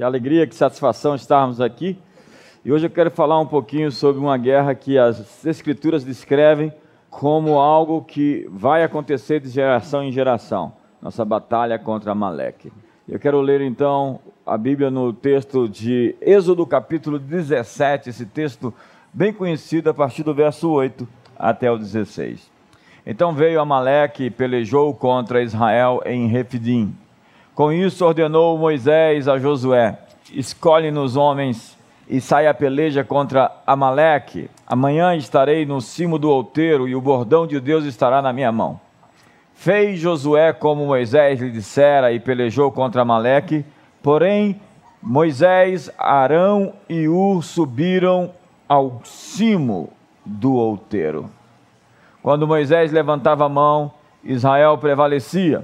Que alegria, que satisfação estarmos aqui. E hoje eu quero falar um pouquinho sobre uma guerra que as Escrituras descrevem como algo que vai acontecer de geração em geração nossa batalha contra Amaleque. Eu quero ler então a Bíblia no texto de Êxodo, capítulo 17, esse texto bem conhecido a partir do verso 8 até o 16. Então veio Amaleque e pelejou contra Israel em Refidim. Com isso ordenou Moisés a Josué: Escolhe-nos homens e sai a peleja contra Amaleque. Amanhã estarei no cimo do outeiro e o bordão de Deus estará na minha mão. Fez Josué como Moisés lhe dissera e pelejou contra Amaleque. Porém, Moisés, Arão e Ur subiram ao cimo do outeiro. Quando Moisés levantava a mão, Israel prevalecia.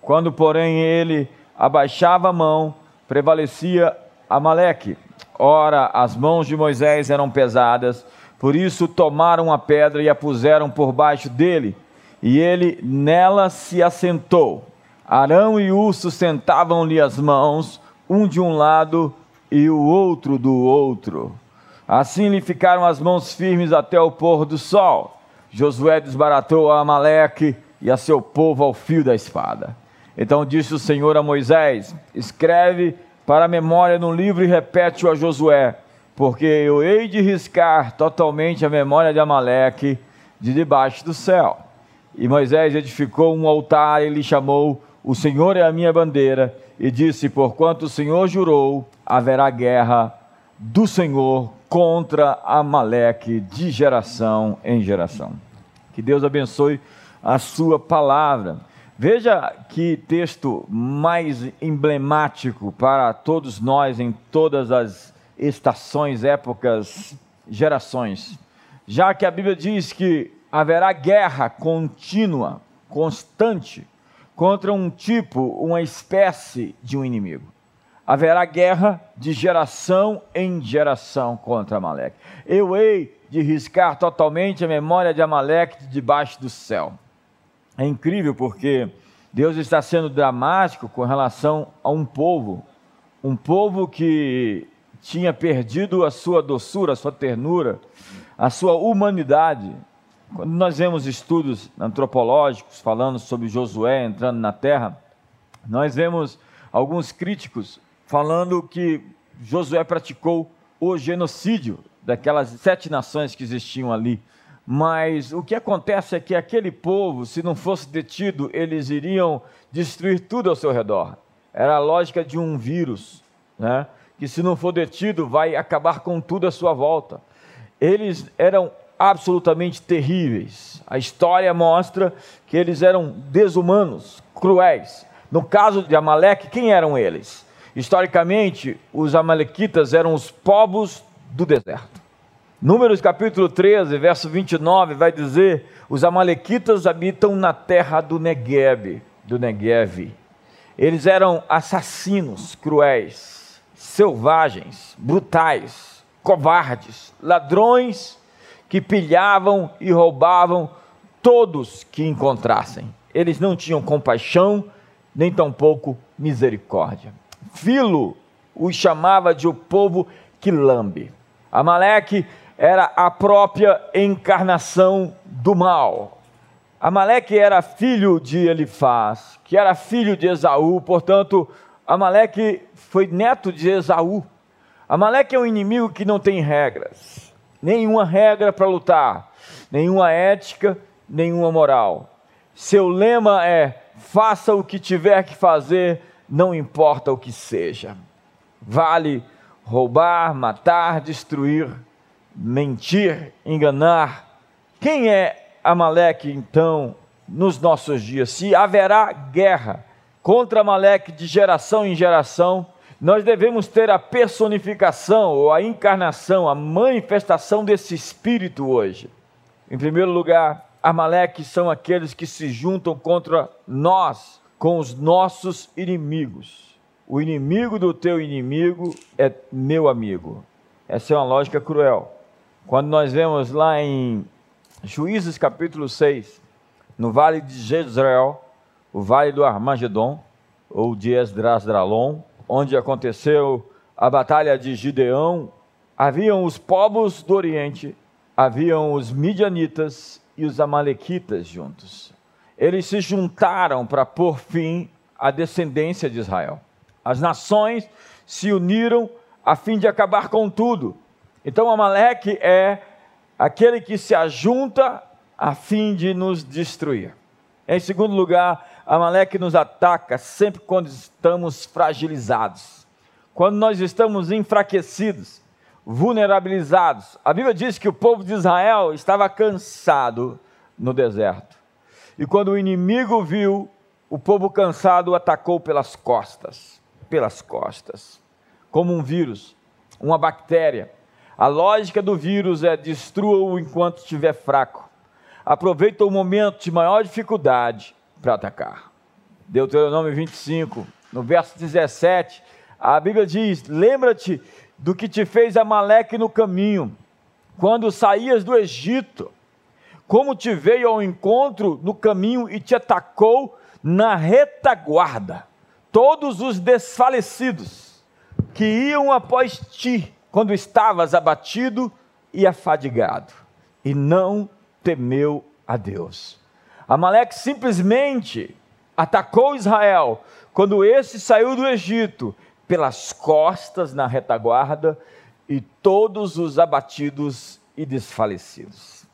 Quando, porém, ele abaixava a mão, prevalecia Amaleque. Ora, as mãos de Moisés eram pesadas, por isso tomaram a pedra e a puseram por baixo dele, e ele nela se assentou. Arão e Ur sustentavam-lhe as mãos, um de um lado e o outro do outro. Assim lhe ficaram as mãos firmes até o pôr do sol. Josué desbaratou a Amaleque e a seu povo ao fio da espada. Então disse o Senhor a Moisés: Escreve para a memória no livro e repete-o a Josué, porque eu hei de riscar totalmente a memória de Amaleque de debaixo do céu. E Moisés edificou um altar e lhe chamou: O Senhor é a minha bandeira, e disse: Porquanto o Senhor jurou, haverá guerra do Senhor contra Amaleque de geração em geração. Que Deus abençoe a sua palavra. Veja que texto mais emblemático para todos nós em todas as estações, épocas, gerações. Já que a Bíblia diz que haverá guerra contínua, constante, contra um tipo, uma espécie de um inimigo. Haverá guerra de geração em geração contra Amaleque. Eu hei de riscar totalmente a memória de Amaleque de debaixo do céu. É incrível porque Deus está sendo dramático com relação a um povo, um povo que tinha perdido a sua doçura, a sua ternura, a sua humanidade. Quando nós vemos estudos antropológicos falando sobre Josué entrando na terra, nós vemos alguns críticos falando que Josué praticou o genocídio daquelas sete nações que existiam ali. Mas o que acontece é que aquele povo, se não fosse detido, eles iriam destruir tudo ao seu redor. Era a lógica de um vírus, né? que se não for detido, vai acabar com tudo à sua volta. Eles eram absolutamente terríveis. A história mostra que eles eram desumanos, cruéis. No caso de Amaleque, quem eram eles? Historicamente, os amalequitas eram os povos do deserto. Números capítulo 13, verso 29 vai dizer: os amalequitas habitam na terra do Negueb, do Negev. Eles eram assassinos cruéis, selvagens, brutais, covardes, ladrões que pilhavam e roubavam todos que encontrassem. Eles não tinham compaixão, nem tampouco misericórdia. Filo os chamava de o povo que lambe. Amaleque era a própria encarnação do mal. Amaleque era filho de Elifaz, que era filho de Esaú, portanto, Amaleque foi neto de Esaú. Amaleque é um inimigo que não tem regras, nenhuma regra para lutar, nenhuma ética, nenhuma moral. Seu lema é: faça o que tiver que fazer, não importa o que seja. Vale roubar, matar, destruir, mentir, enganar. Quem é Amaleque então nos nossos dias? Se haverá guerra contra Amaleque de geração em geração, nós devemos ter a personificação ou a encarnação, a manifestação desse espírito hoje. Em primeiro lugar, Amaleque são aqueles que se juntam contra nós, com os nossos inimigos. O inimigo do teu inimigo é meu amigo. Essa é uma lógica cruel. Quando nós vemos lá em Juízes capítulo 6, no vale de Jezreel, o vale do Armagedon, ou de Esdrasdralon, onde aconteceu a batalha de Gideão, haviam os povos do Oriente, haviam os midianitas e os amalequitas juntos. Eles se juntaram para pôr fim à descendência de Israel. As nações se uniram a fim de acabar com tudo. Então Amaleque é aquele que se ajunta a fim de nos destruir. Em segundo lugar, Amaleque nos ataca sempre quando estamos fragilizados, quando nós estamos enfraquecidos, vulnerabilizados. A Bíblia diz que o povo de Israel estava cansado no deserto. E quando o inimigo viu, o povo cansado atacou pelas costas, pelas costas, como um vírus, uma bactéria. A lógica do vírus é destrua-o enquanto estiver fraco. Aproveita o momento de maior dificuldade para atacar. Deuteronômio 25, no verso 17, a Bíblia diz: Lembra-te do que te fez Amaleque no caminho, quando saías do Egito, como te veio ao encontro no caminho e te atacou na retaguarda. Todos os desfalecidos que iam após ti, quando estavas abatido e afadigado, e não temeu a Deus. Amaleque simplesmente atacou Israel quando esse saiu do Egito pelas costas na retaguarda e todos os abatidos e desfalecidos.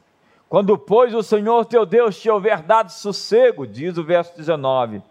Quando, pois, o Senhor teu Deus te houver dado sossego, diz o verso 19,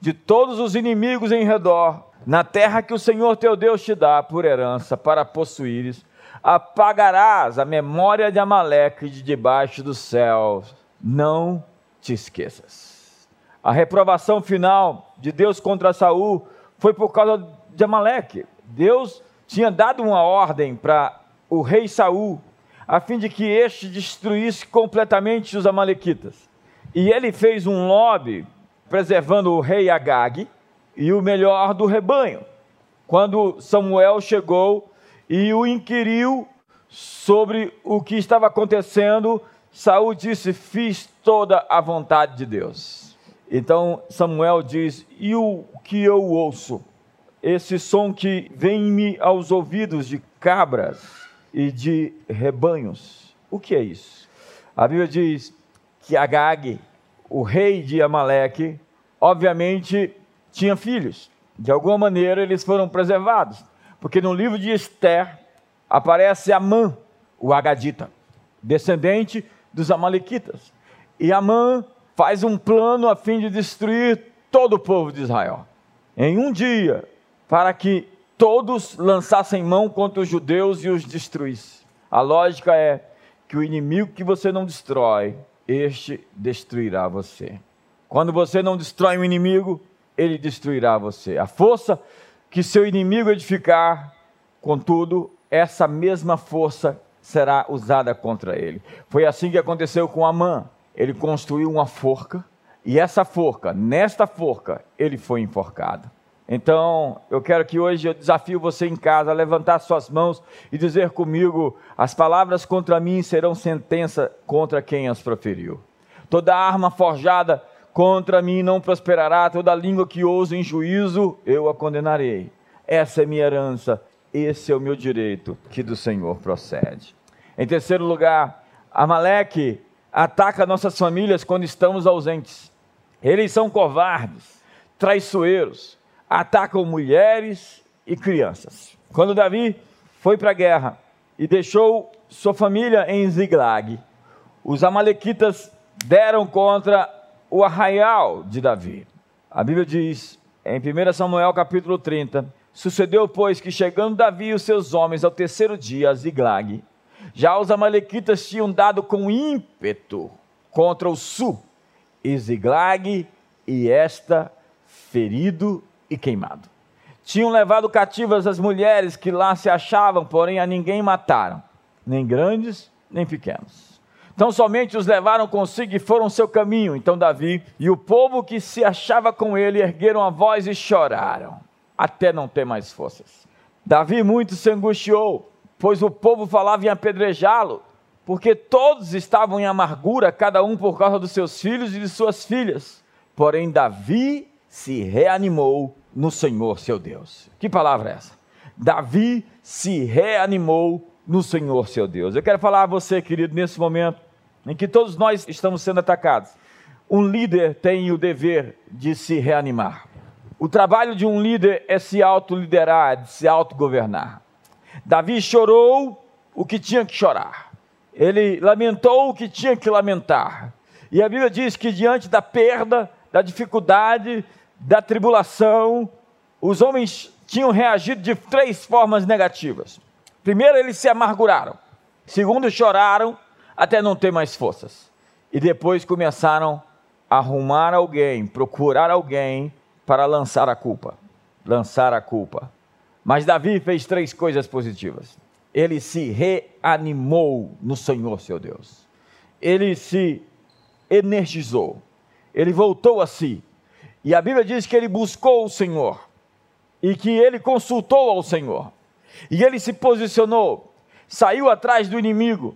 de todos os inimigos em redor, na terra que o Senhor teu Deus te dá por herança para possuíres, apagarás a memória de Amaleque de debaixo dos céus. Não te esqueças. A reprovação final de Deus contra Saul foi por causa de Amaleque. Deus tinha dado uma ordem para o rei Saul, a fim de que este destruísse completamente os amalequitas. E ele fez um lobby preservando o rei Agag e o melhor do rebanho. Quando Samuel chegou e o inquiriu sobre o que estava acontecendo, Saul disse: "Fiz toda a vontade de Deus". Então Samuel diz: "E o que eu ouço?" esse som que vem-me aos ouvidos de cabras e de rebanhos. O que é isso? A Bíblia diz que Agag, o rei de Amaleque, obviamente tinha filhos. De alguma maneira eles foram preservados, porque no livro de Esther aparece Amã, o Agadita, descendente dos amalequitas. E Amã faz um plano a fim de destruir todo o povo de Israel. Em um dia, para que todos lançassem mão contra os judeus e os destruíssem. A lógica é que o inimigo que você não destrói, este destruirá você. Quando você não destrói um inimigo, ele destruirá você. A força que seu inimigo edificar, contudo, essa mesma força será usada contra ele. Foi assim que aconteceu com Amã. Ele construiu uma forca, e essa forca, nesta forca, ele foi enforcado. Então, eu quero que hoje eu desafio você em casa a levantar suas mãos e dizer comigo: as palavras contra mim serão sentença contra quem as proferiu. Toda arma forjada contra mim não prosperará, toda língua que ousa em juízo eu a condenarei. Essa é minha herança, esse é o meu direito que do Senhor procede. Em terceiro lugar, Amaleque ataca nossas famílias quando estamos ausentes. Eles são covardes, traiçoeiros atacam mulheres e crianças. Quando Davi foi para a guerra e deixou sua família em Ziglag, os amalequitas deram contra o arraial de Davi. A Bíblia diz em 1 Samuel capítulo 30, sucedeu pois que chegando Davi e os seus homens ao terceiro dia a Ziglag, já os amalequitas tinham dado com ímpeto contra o sul, e Ziglag e esta ferido e queimado. Tinham levado cativas as mulheres que lá se achavam, porém a ninguém mataram, nem grandes nem pequenos. Então somente os levaram consigo e foram seu caminho. Então Davi e o povo que se achava com ele ergueram a voz e choraram, até não ter mais forças. Davi muito se angustiou, pois o povo falava em apedrejá-lo, porque todos estavam em amargura, cada um por causa dos seus filhos e de suas filhas. Porém Davi se reanimou no Senhor seu Deus. Que palavra é essa? Davi se reanimou no Senhor seu Deus. Eu quero falar a você, querido, nesse momento em que todos nós estamos sendo atacados. Um líder tem o dever de se reanimar. O trabalho de um líder é se autoliderar, de se autogovernar. Davi chorou o que tinha que chorar. Ele lamentou o que tinha que lamentar. E a Bíblia diz que diante da perda, da dificuldade, da tribulação, os homens tinham reagido de três formas negativas. Primeiro, eles se amarguraram. Segundo, choraram até não ter mais forças. E depois começaram a arrumar alguém, procurar alguém para lançar a culpa. Lançar a culpa. Mas Davi fez três coisas positivas. Ele se reanimou no Senhor seu Deus. Ele se energizou. Ele voltou a si. E a Bíblia diz que ele buscou o Senhor e que ele consultou ao Senhor. E ele se posicionou, saiu atrás do inimigo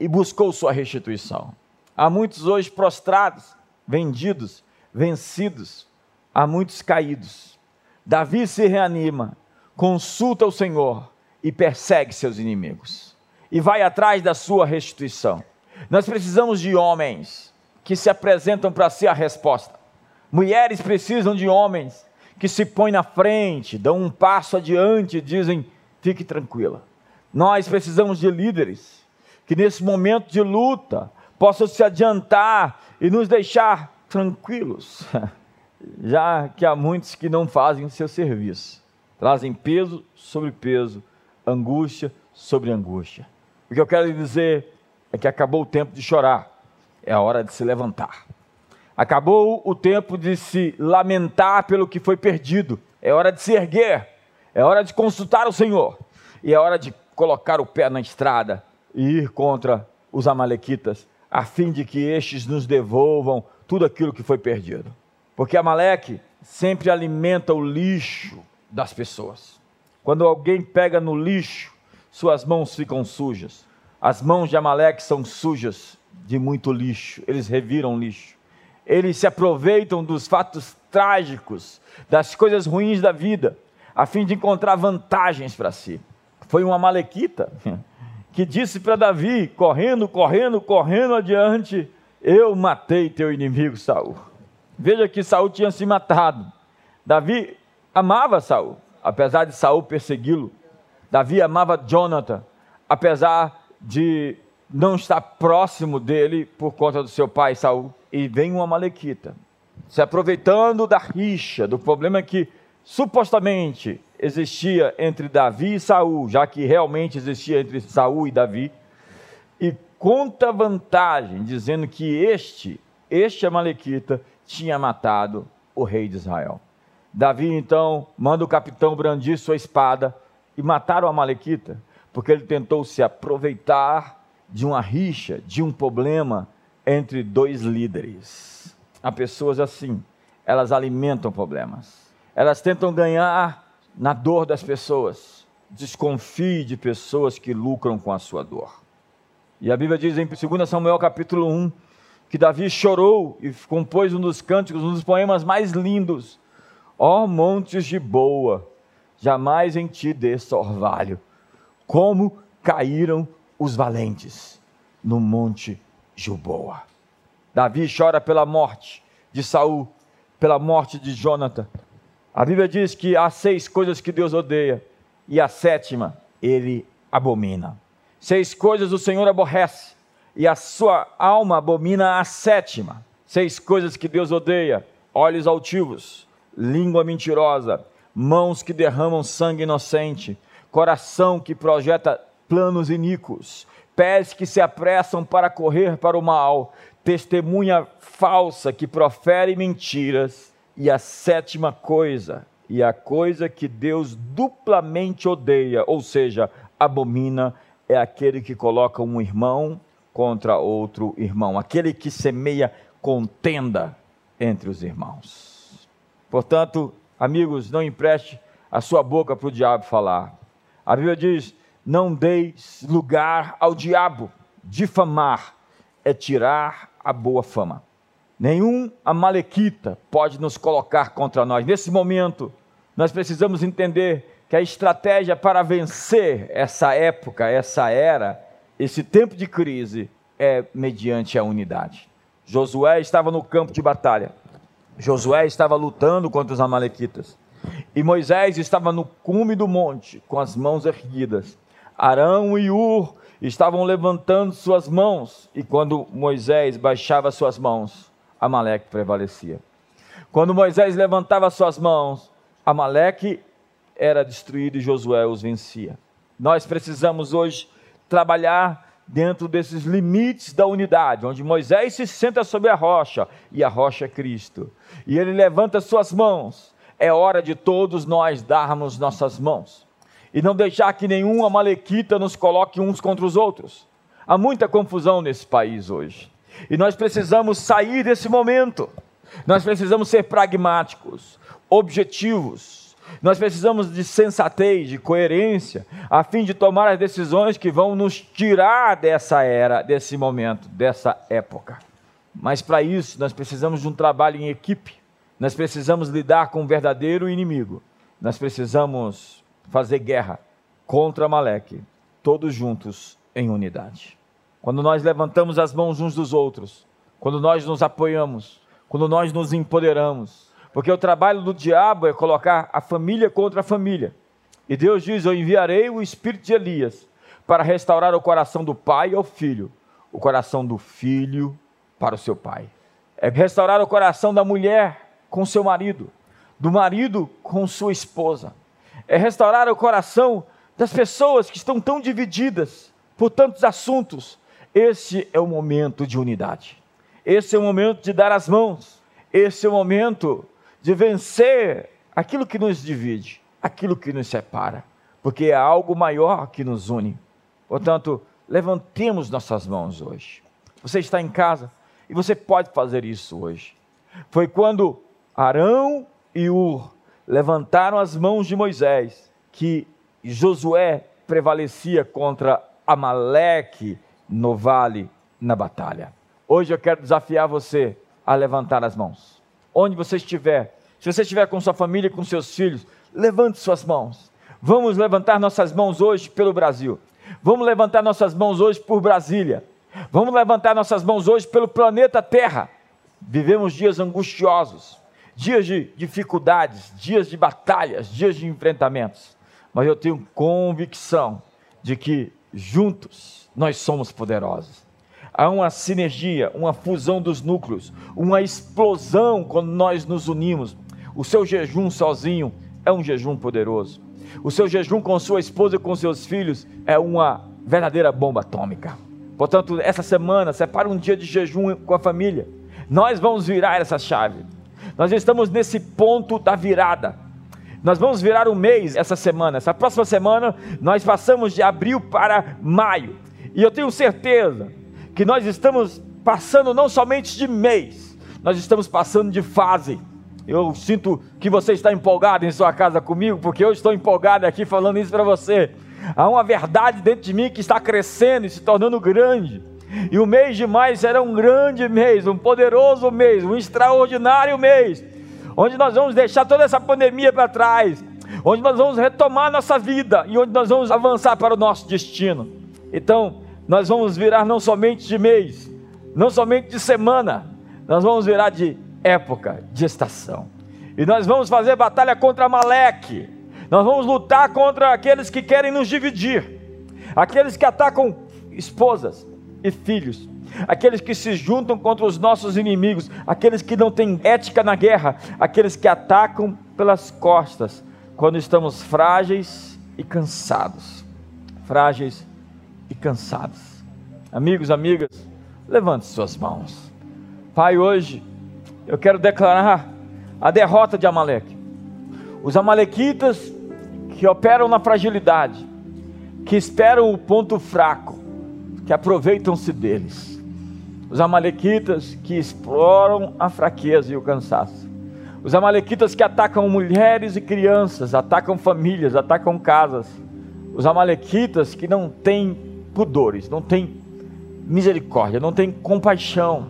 e buscou sua restituição. Há muitos hoje prostrados, vendidos, vencidos, há muitos caídos. Davi se reanima, consulta o Senhor e persegue seus inimigos e vai atrás da sua restituição. Nós precisamos de homens que se apresentam para ser a resposta. Mulheres precisam de homens que se põem na frente, dão um passo adiante e dizem: fique tranquila. Nós precisamos de líderes que nesse momento de luta possam se adiantar e nos deixar tranquilos, já que há muitos que não fazem o seu serviço, trazem peso sobre peso, angústia sobre angústia. O que eu quero dizer é que acabou o tempo de chorar, é a hora de se levantar. Acabou o tempo de se lamentar pelo que foi perdido. É hora de se erguer. É hora de consultar o Senhor. E é hora de colocar o pé na estrada e ir contra os Amalequitas, a fim de que estes nos devolvam tudo aquilo que foi perdido. Porque Amaleque sempre alimenta o lixo das pessoas. Quando alguém pega no lixo, suas mãos ficam sujas. As mãos de Amaleque são sujas de muito lixo, eles reviram lixo eles se aproveitam dos fatos trágicos, das coisas ruins da vida, a fim de encontrar vantagens para si. Foi uma malequita que disse para Davi, correndo, correndo, correndo adiante, eu matei teu inimigo Saul. Veja que Saul tinha se matado. Davi amava Saul, apesar de Saul persegui-lo. Davi amava Jonathan, apesar de não estar próximo dele por conta do seu pai Saul e vem uma malequita, se aproveitando da rixa, do problema que supostamente existia entre Davi e Saul, já que realmente existia entre Saul e Davi, e conta vantagem, dizendo que este, este Amalequita, tinha matado o rei de Israel. Davi então manda o capitão brandir sua espada e matar o Amalequita, porque ele tentou se aproveitar de uma rixa, de um problema entre dois líderes. Há pessoas assim, elas alimentam problemas. Elas tentam ganhar na dor das pessoas. Desconfie de pessoas que lucram com a sua dor. E a Bíblia diz em 2 Samuel capítulo 1 que Davi chorou e compôs um dos cânticos, um dos poemas mais lindos. Ó oh, montes de boa, jamais em ti desse orvalho. Como caíram os valentes no monte Gilboa. Davi chora pela morte de Saul, pela morte de Jonathan. A Bíblia diz que há seis coisas que Deus odeia, e a sétima ele abomina. Seis coisas o Senhor aborrece, e a sua alma abomina a sétima. Seis coisas que Deus odeia: olhos altivos, língua mentirosa, mãos que derramam sangue inocente, coração que projeta planos iníquos, pés que se apressam para correr para o mal, testemunha falsa que profere mentiras, e a sétima coisa, e a coisa que Deus duplamente odeia, ou seja, abomina, é aquele que coloca um irmão contra outro irmão, aquele que semeia contenda entre os irmãos. Portanto, amigos, não empreste a sua boca para o diabo falar. A Bíblia diz: não deis lugar ao diabo. Difamar é tirar a boa fama. Nenhum amalequita pode nos colocar contra nós. Nesse momento, nós precisamos entender que a estratégia para vencer essa época, essa era, esse tempo de crise é mediante a unidade. Josué estava no campo de batalha. Josué estava lutando contra os amalequitas. E Moisés estava no cume do monte, com as mãos erguidas. Arão e Ur estavam levantando suas mãos, e quando Moisés baixava suas mãos, Amaleque prevalecia. Quando Moisés levantava suas mãos, Amaleque era destruído e Josué os vencia. Nós precisamos hoje trabalhar dentro desses limites da unidade, onde Moisés se senta sobre a rocha e a rocha é Cristo, e ele levanta suas mãos. É hora de todos nós darmos nossas mãos e não deixar que nenhum amalequita nos coloque uns contra os outros. Há muita confusão nesse país hoje e nós precisamos sair desse momento. Nós precisamos ser pragmáticos, objetivos nós precisamos de sensatez, de coerência, a fim de tomar as decisões que vão nos tirar dessa era, desse momento, dessa época. Mas para isso, nós precisamos de um trabalho em equipe. Nós precisamos lidar com o verdadeiro inimigo. Nós precisamos fazer guerra contra Maleque, todos juntos em unidade. Quando nós levantamos as mãos uns dos outros, quando nós nos apoiamos, quando nós nos empoderamos, porque o trabalho do diabo é colocar a família contra a família. E Deus diz: Eu enviarei o espírito de Elias para restaurar o coração do pai ao filho, o coração do filho para o seu pai. É restaurar o coração da mulher com seu marido, do marido com sua esposa. É restaurar o coração das pessoas que estão tão divididas por tantos assuntos. Esse é o momento de unidade. Esse é o momento de dar as mãos. Esse é o momento de vencer aquilo que nos divide, aquilo que nos separa, porque é algo maior que nos une. Portanto, levantemos nossas mãos hoje. Você está em casa e você pode fazer isso hoje. Foi quando Arão e Ur levantaram as mãos de Moisés que Josué prevalecia contra Amaleque no vale na batalha. Hoje eu quero desafiar você a levantar as mãos. Onde você estiver, se você estiver com sua família, com seus filhos, levante suas mãos. Vamos levantar nossas mãos hoje pelo Brasil. Vamos levantar nossas mãos hoje por Brasília. Vamos levantar nossas mãos hoje pelo planeta Terra. Vivemos dias angustiosos, dias de dificuldades, dias de batalhas, dias de enfrentamentos. Mas eu tenho convicção de que juntos nós somos poderosos há uma sinergia, uma fusão dos núcleos, uma explosão quando nós nos unimos. O seu jejum sozinho é um jejum poderoso. O seu jejum com sua esposa e com seus filhos é uma verdadeira bomba atômica. Portanto, essa semana, separe um dia de jejum com a família. Nós vamos virar essa chave. Nós estamos nesse ponto da virada. Nós vamos virar um mês essa semana. Essa próxima semana, nós passamos de abril para maio. E eu tenho certeza que nós estamos passando não somente de mês, nós estamos passando de fase. Eu sinto que você está empolgado em sua casa comigo, porque eu estou empolgado aqui falando isso para você. Há uma verdade dentro de mim que está crescendo e se tornando grande. E o mês de maio será um grande mês, um poderoso mês, um extraordinário mês, onde nós vamos deixar toda essa pandemia para trás, onde nós vamos retomar nossa vida e onde nós vamos avançar para o nosso destino. Então, nós vamos virar não somente de mês, não somente de semana, nós vamos virar de época, de estação. E nós vamos fazer batalha contra Maleque. Nós vamos lutar contra aqueles que querem nos dividir, aqueles que atacam esposas e filhos, aqueles que se juntam contra os nossos inimigos, aqueles que não têm ética na guerra, aqueles que atacam pelas costas quando estamos frágeis e cansados. Frágeis e cansados. Amigos, amigas, levante suas mãos. Pai, hoje eu quero declarar a derrota de Amaleque. Os amalequitas que operam na fragilidade, que esperam o ponto fraco, que aproveitam-se deles. Os amalequitas que exploram a fraqueza e o cansaço. Os amalequitas que atacam mulheres e crianças, atacam famílias, atacam casas. Os amalequitas que não têm pudores, não têm misericórdia, não têm compaixão.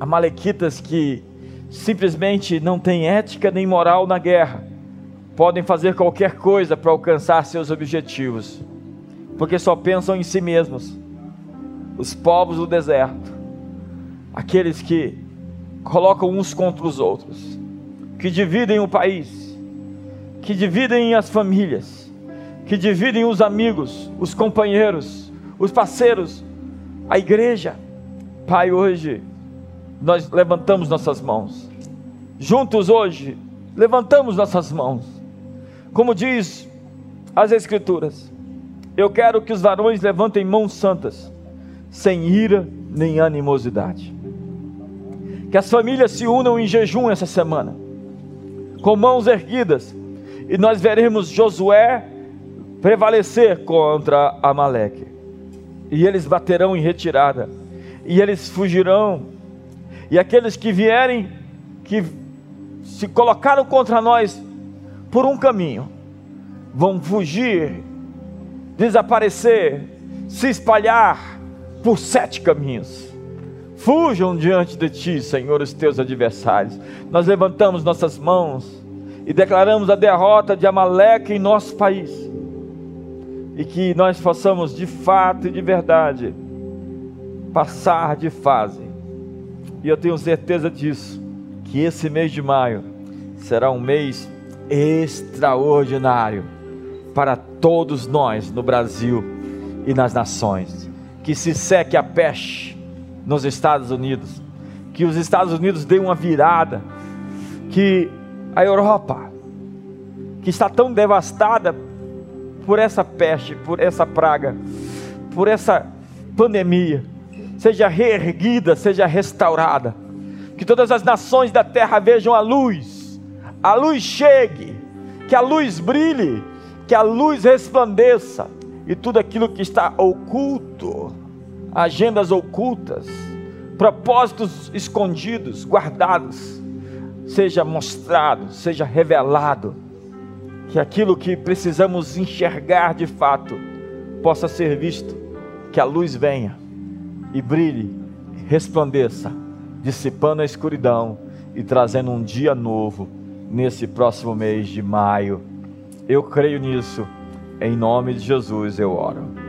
Amalequitas que simplesmente não têm ética nem moral na guerra. podem fazer qualquer coisa para alcançar seus objetivos, porque só pensam em si mesmos. Os povos do deserto, aqueles que colocam uns contra os outros, que dividem o país, que dividem as famílias, que dividem os amigos, os companheiros, os parceiros, a igreja. Pai, hoje nós levantamos nossas mãos. Juntos hoje, levantamos nossas mãos. Como diz as Escrituras, eu quero que os varões levantem mãos santas, sem ira nem animosidade. Que as famílias se unam em jejum essa semana, com mãos erguidas, e nós veremos Josué prevalecer contra Amaleque. E eles baterão em retirada, e eles fugirão. E aqueles que vierem, que se colocaram contra nós por um caminho, vão fugir, desaparecer, se espalhar por sete caminhos. Fujam diante de ti, Senhor, os teus adversários. Nós levantamos nossas mãos e declaramos a derrota de Amaleque em nosso país. E que nós possamos de fato e de verdade passar de fase. E eu tenho certeza disso, que esse mês de maio será um mês extraordinário para todos nós no Brasil e nas nações. Que se seque a peste nos Estados Unidos, que os Estados Unidos deem uma virada, que a Europa, que está tão devastada por essa peste, por essa praga, por essa pandemia, seja reerguida, seja restaurada. Que todas as nações da terra vejam a luz, a luz chegue, que a luz brilhe, que a luz resplandeça e tudo aquilo que está oculto agendas ocultas, propósitos escondidos, guardados, seja mostrado, seja revelado, que aquilo que precisamos enxergar de fato possa ser visto, que a luz venha e brilhe, resplandeça, dissipando a escuridão e trazendo um dia novo nesse próximo mês de maio. Eu creio nisso, em nome de Jesus eu oro.